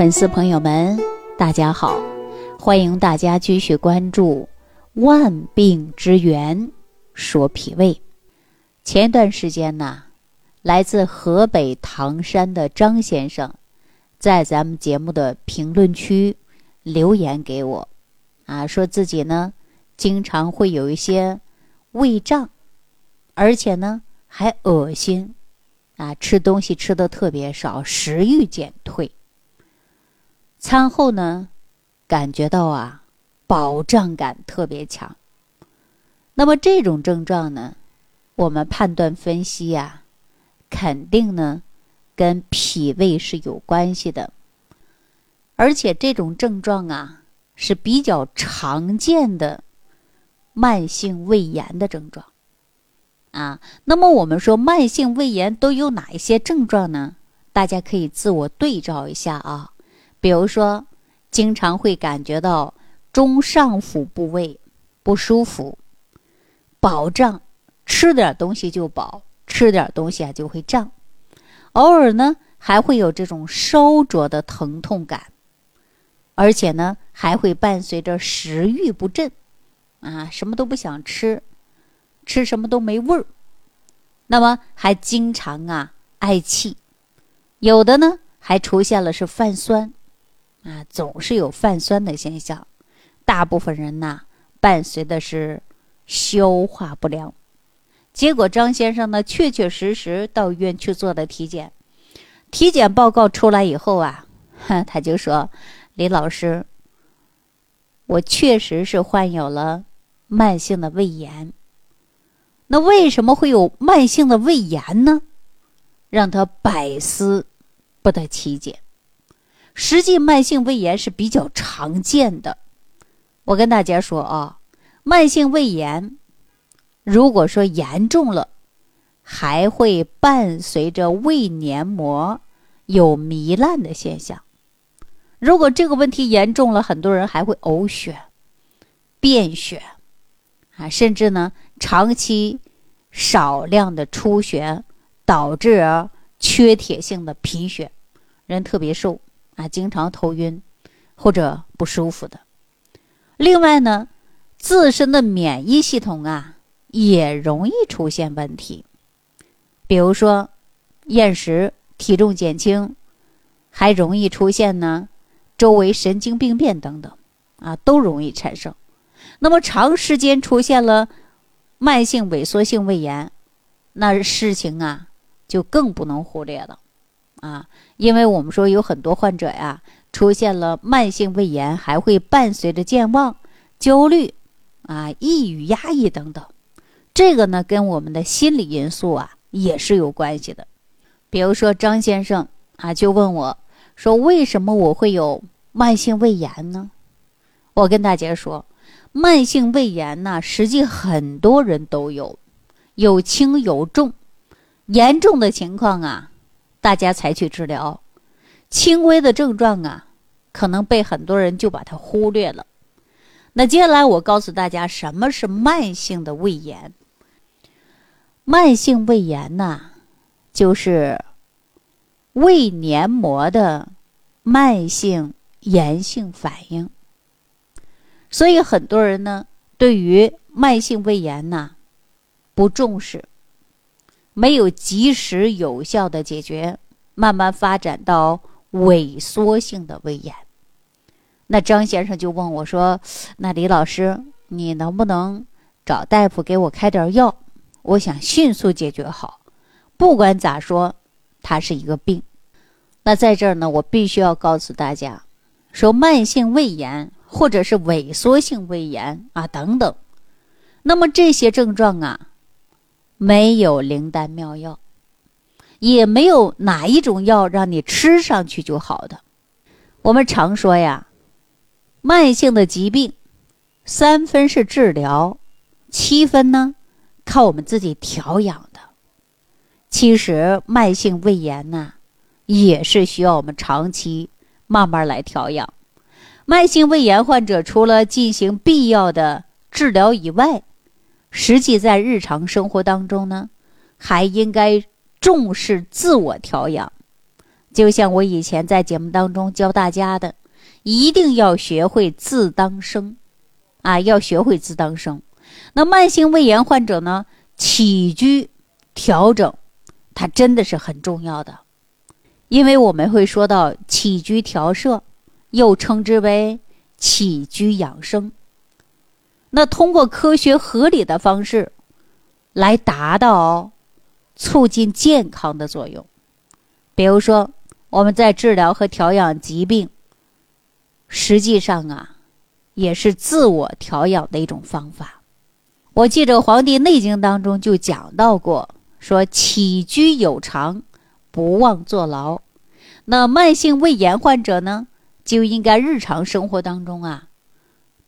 粉丝朋友们，大家好，欢迎大家继续关注《万病之源说脾胃》。前段时间呢，来自河北唐山的张先生，在咱们节目的评论区留言给我，啊，说自己呢经常会有一些胃胀，而且呢还恶心，啊，吃东西吃的特别少，食欲减退。餐后呢，感觉到啊，饱胀感特别强。那么这种症状呢，我们判断分析呀，肯定呢，跟脾胃是有关系的。而且这种症状啊，是比较常见的慢性胃炎的症状。啊，那么我们说慢性胃炎都有哪一些症状呢？大家可以自我对照一下啊。比如说，经常会感觉到中上腹部位不舒服、饱胀，吃点东西就饱，吃点东西啊就会胀。偶尔呢，还会有这种烧灼的疼痛感，而且呢，还会伴随着食欲不振，啊，什么都不想吃，吃什么都没味儿。那么还经常啊嗳气，有的呢还出现了是泛酸。啊，总是有泛酸的现象，大部分人呐，伴随的是消化不良。结果张先生呢，确确实实到医院去做的体检，体检报告出来以后啊，他就说：“李老师，我确实是患有了慢性的胃炎。那为什么会有慢性的胃炎呢？让他百思不得其解。”实际慢性胃炎是比较常见的。我跟大家说啊，慢性胃炎，如果说严重了，还会伴随着胃黏膜有糜烂的现象。如果这个问题严重了，很多人还会呕血、便血，啊，甚至呢长期少量的出血，导致缺铁性的贫血，人特别瘦。啊，经常头晕或者不舒服的。另外呢，自身的免疫系统啊也容易出现问题，比如说厌食、体重减轻，还容易出现呢周围神经病变等等，啊，都容易产生。那么长时间出现了慢性萎缩性胃炎，那事情啊就更不能忽略了。啊，因为我们说有很多患者呀，出现了慢性胃炎，还会伴随着健忘、焦虑、啊抑郁、压抑等等，这个呢跟我们的心理因素啊也是有关系的。比如说张先生啊，就问我说：“为什么我会有慢性胃炎呢？”我跟大家说，慢性胃炎呢，实际很多人都有，有轻有重，严重的情况啊。大家采取治疗，轻微的症状啊，可能被很多人就把它忽略了。那接下来我告诉大家，什么是慢性的胃炎？慢性胃炎呐，就是胃黏膜的慢性炎性反应。所以很多人呢，对于慢性胃炎呐，不重视。没有及时有效的解决，慢慢发展到萎缩性的胃炎。那张先生就问我说：“那李老师，你能不能找大夫给我开点药？我想迅速解决好。不管咋说，它是一个病。那在这儿呢，我必须要告诉大家，说慢性胃炎或者是萎缩性胃炎啊等等，那么这些症状啊。”没有灵丹妙药，也没有哪一种药让你吃上去就好的。我们常说呀，慢性的疾病，三分是治疗，七分呢靠我们自己调养的。其实慢性胃炎呢，也是需要我们长期慢慢来调养。慢性胃炎患者除了进行必要的治疗以外，实际在日常生活当中呢，还应该重视自我调养，就像我以前在节目当中教大家的，一定要学会自当生，啊，要学会自当生。那慢性胃炎患者呢，起居调整，它真的是很重要的，因为我们会说到起居调摄，又称之为起居养生。那通过科学合理的方式，来达到促进健康的作用。比如说，我们在治疗和调养疾病，实际上啊，也是自我调养的一种方法。我记着《黄帝内经》当中就讲到过，说起居有常，不忘坐牢。那慢性胃炎患者呢，就应该日常生活当中啊。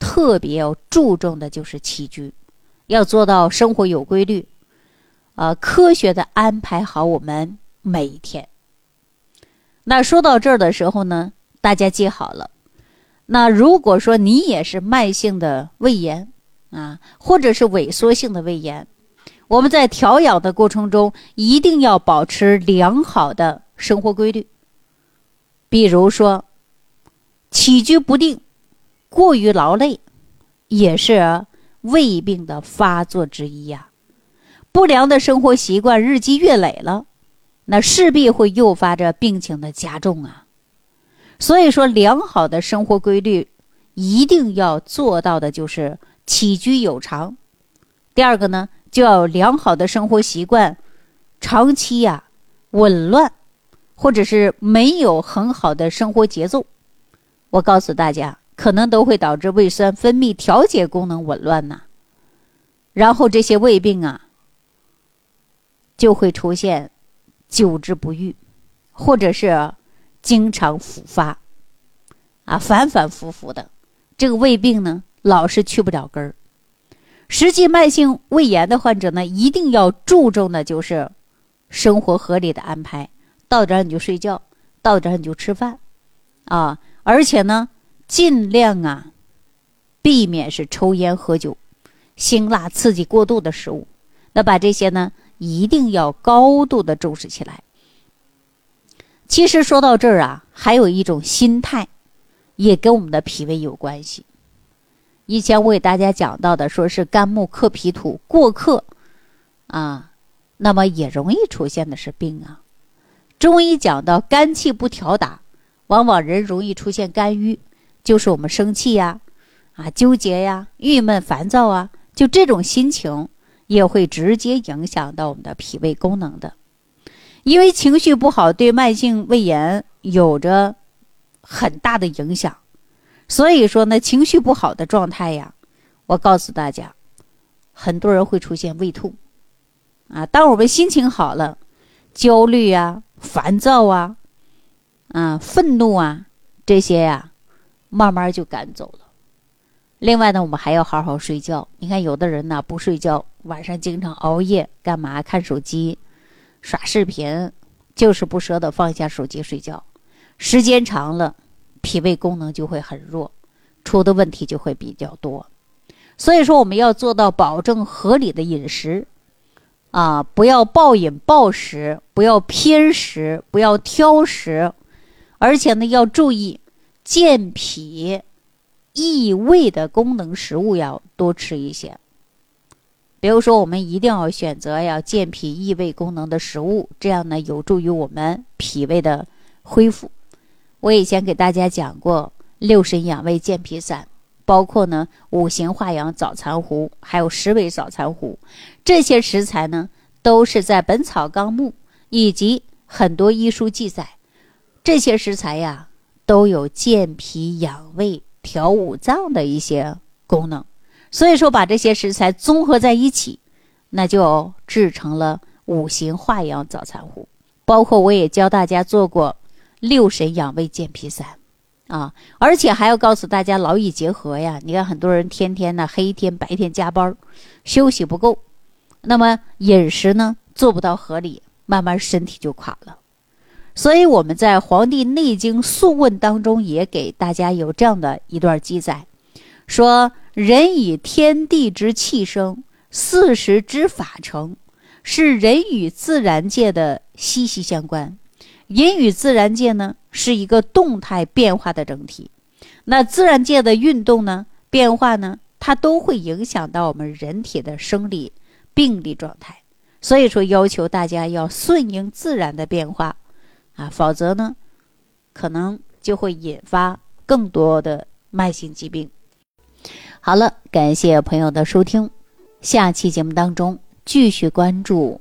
特别要注重的就是起居，要做到生活有规律，呃，科学的安排好我们每一天。那说到这儿的时候呢，大家记好了。那如果说你也是慢性的胃炎啊，或者是萎缩性的胃炎，我们在调养的过程中一定要保持良好的生活规律。比如说，起居不定。过于劳累，也是胃病的发作之一呀。不良的生活习惯日积月累了，那势必会诱发着病情的加重啊。所以说，良好的生活规律一定要做到的就是起居有常。第二个呢，就要良好的生活习惯，长期呀紊乱，或者是没有很好的生活节奏。我告诉大家。可能都会导致胃酸分泌调节功能紊乱呐，然后这些胃病啊，就会出现久治不愈，或者是经常复发，啊，反反复复的，这个胃病呢，老是去不了根儿。实际慢性胃炎的患者呢，一定要注重的就是生活合理的安排，到点儿你就睡觉，到点儿你就吃饭，啊，而且呢。尽量啊，避免是抽烟喝酒、辛辣刺激过度的食物。那把这些呢，一定要高度的重视起来。其实说到这儿啊，还有一种心态，也跟我们的脾胃有关系。以前我给大家讲到的，说是肝木克脾土过克啊，那么也容易出现的是病啊。中医讲到肝气不调达，往往人容易出现肝郁。就是我们生气呀，啊，纠结呀，郁闷烦躁啊，就这种心情也会直接影响到我们的脾胃功能的。因为情绪不好对慢性胃炎有着很大的影响，所以说呢，情绪不好的状态呀，我告诉大家，很多人会出现胃痛啊。当我们心情好了，焦虑啊、烦躁啊、啊、愤怒啊这些呀。慢慢就赶走了。另外呢，我们还要好好睡觉。你看，有的人呢不睡觉，晚上经常熬夜，干嘛？看手机、刷视频，就是不舍得放下手机睡觉。时间长了，脾胃功能就会很弱，出的问题就会比较多。所以说，我们要做到保证合理的饮食，啊，不要暴饮暴食，不要偏食，不要挑食，而且呢，要注意。健脾益胃的功能食物要多吃一些，比如说，我们一定要选择要健脾益胃功能的食物，这样呢有助于我们脾胃的恢复。我以前给大家讲过六神养胃健脾散，包括呢五行化阳早餐糊，还有十味早餐糊，这些食材呢都是在《本草纲目》以及很多医书记载，这些食材呀。都有健脾养胃、调五脏的一些功能，所以说把这些食材综合在一起，那就制成了五行化养早餐糊。包括我也教大家做过六神养胃健脾散啊，而且还要告诉大家劳逸结合呀。你看很多人天天呢黑天白天加班，休息不够，那么饮食呢做不到合理，慢慢身体就垮了。所以我们在《黄帝内经素问》当中也给大家有这样的一段记载，说人以天地之气生，四时之法成，是人与自然界的息息相关。人与自然界呢是一个动态变化的整体，那自然界的运动呢、变化呢，它都会影响到我们人体的生理、病理状态。所以说，要求大家要顺应自然的变化，啊，否则呢，可能就会引发更多的慢性疾病。好了，感谢朋友的收听，下期节目当中继续关注。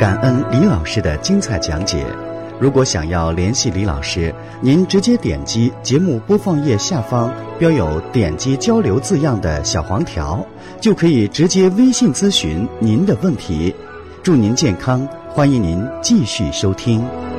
感恩李老师的精彩讲解。如果想要联系李老师，您直接点击节目播放页下方标有“点击交流”字样的小黄条，就可以直接微信咨询您的问题。祝您健康，欢迎您继续收听。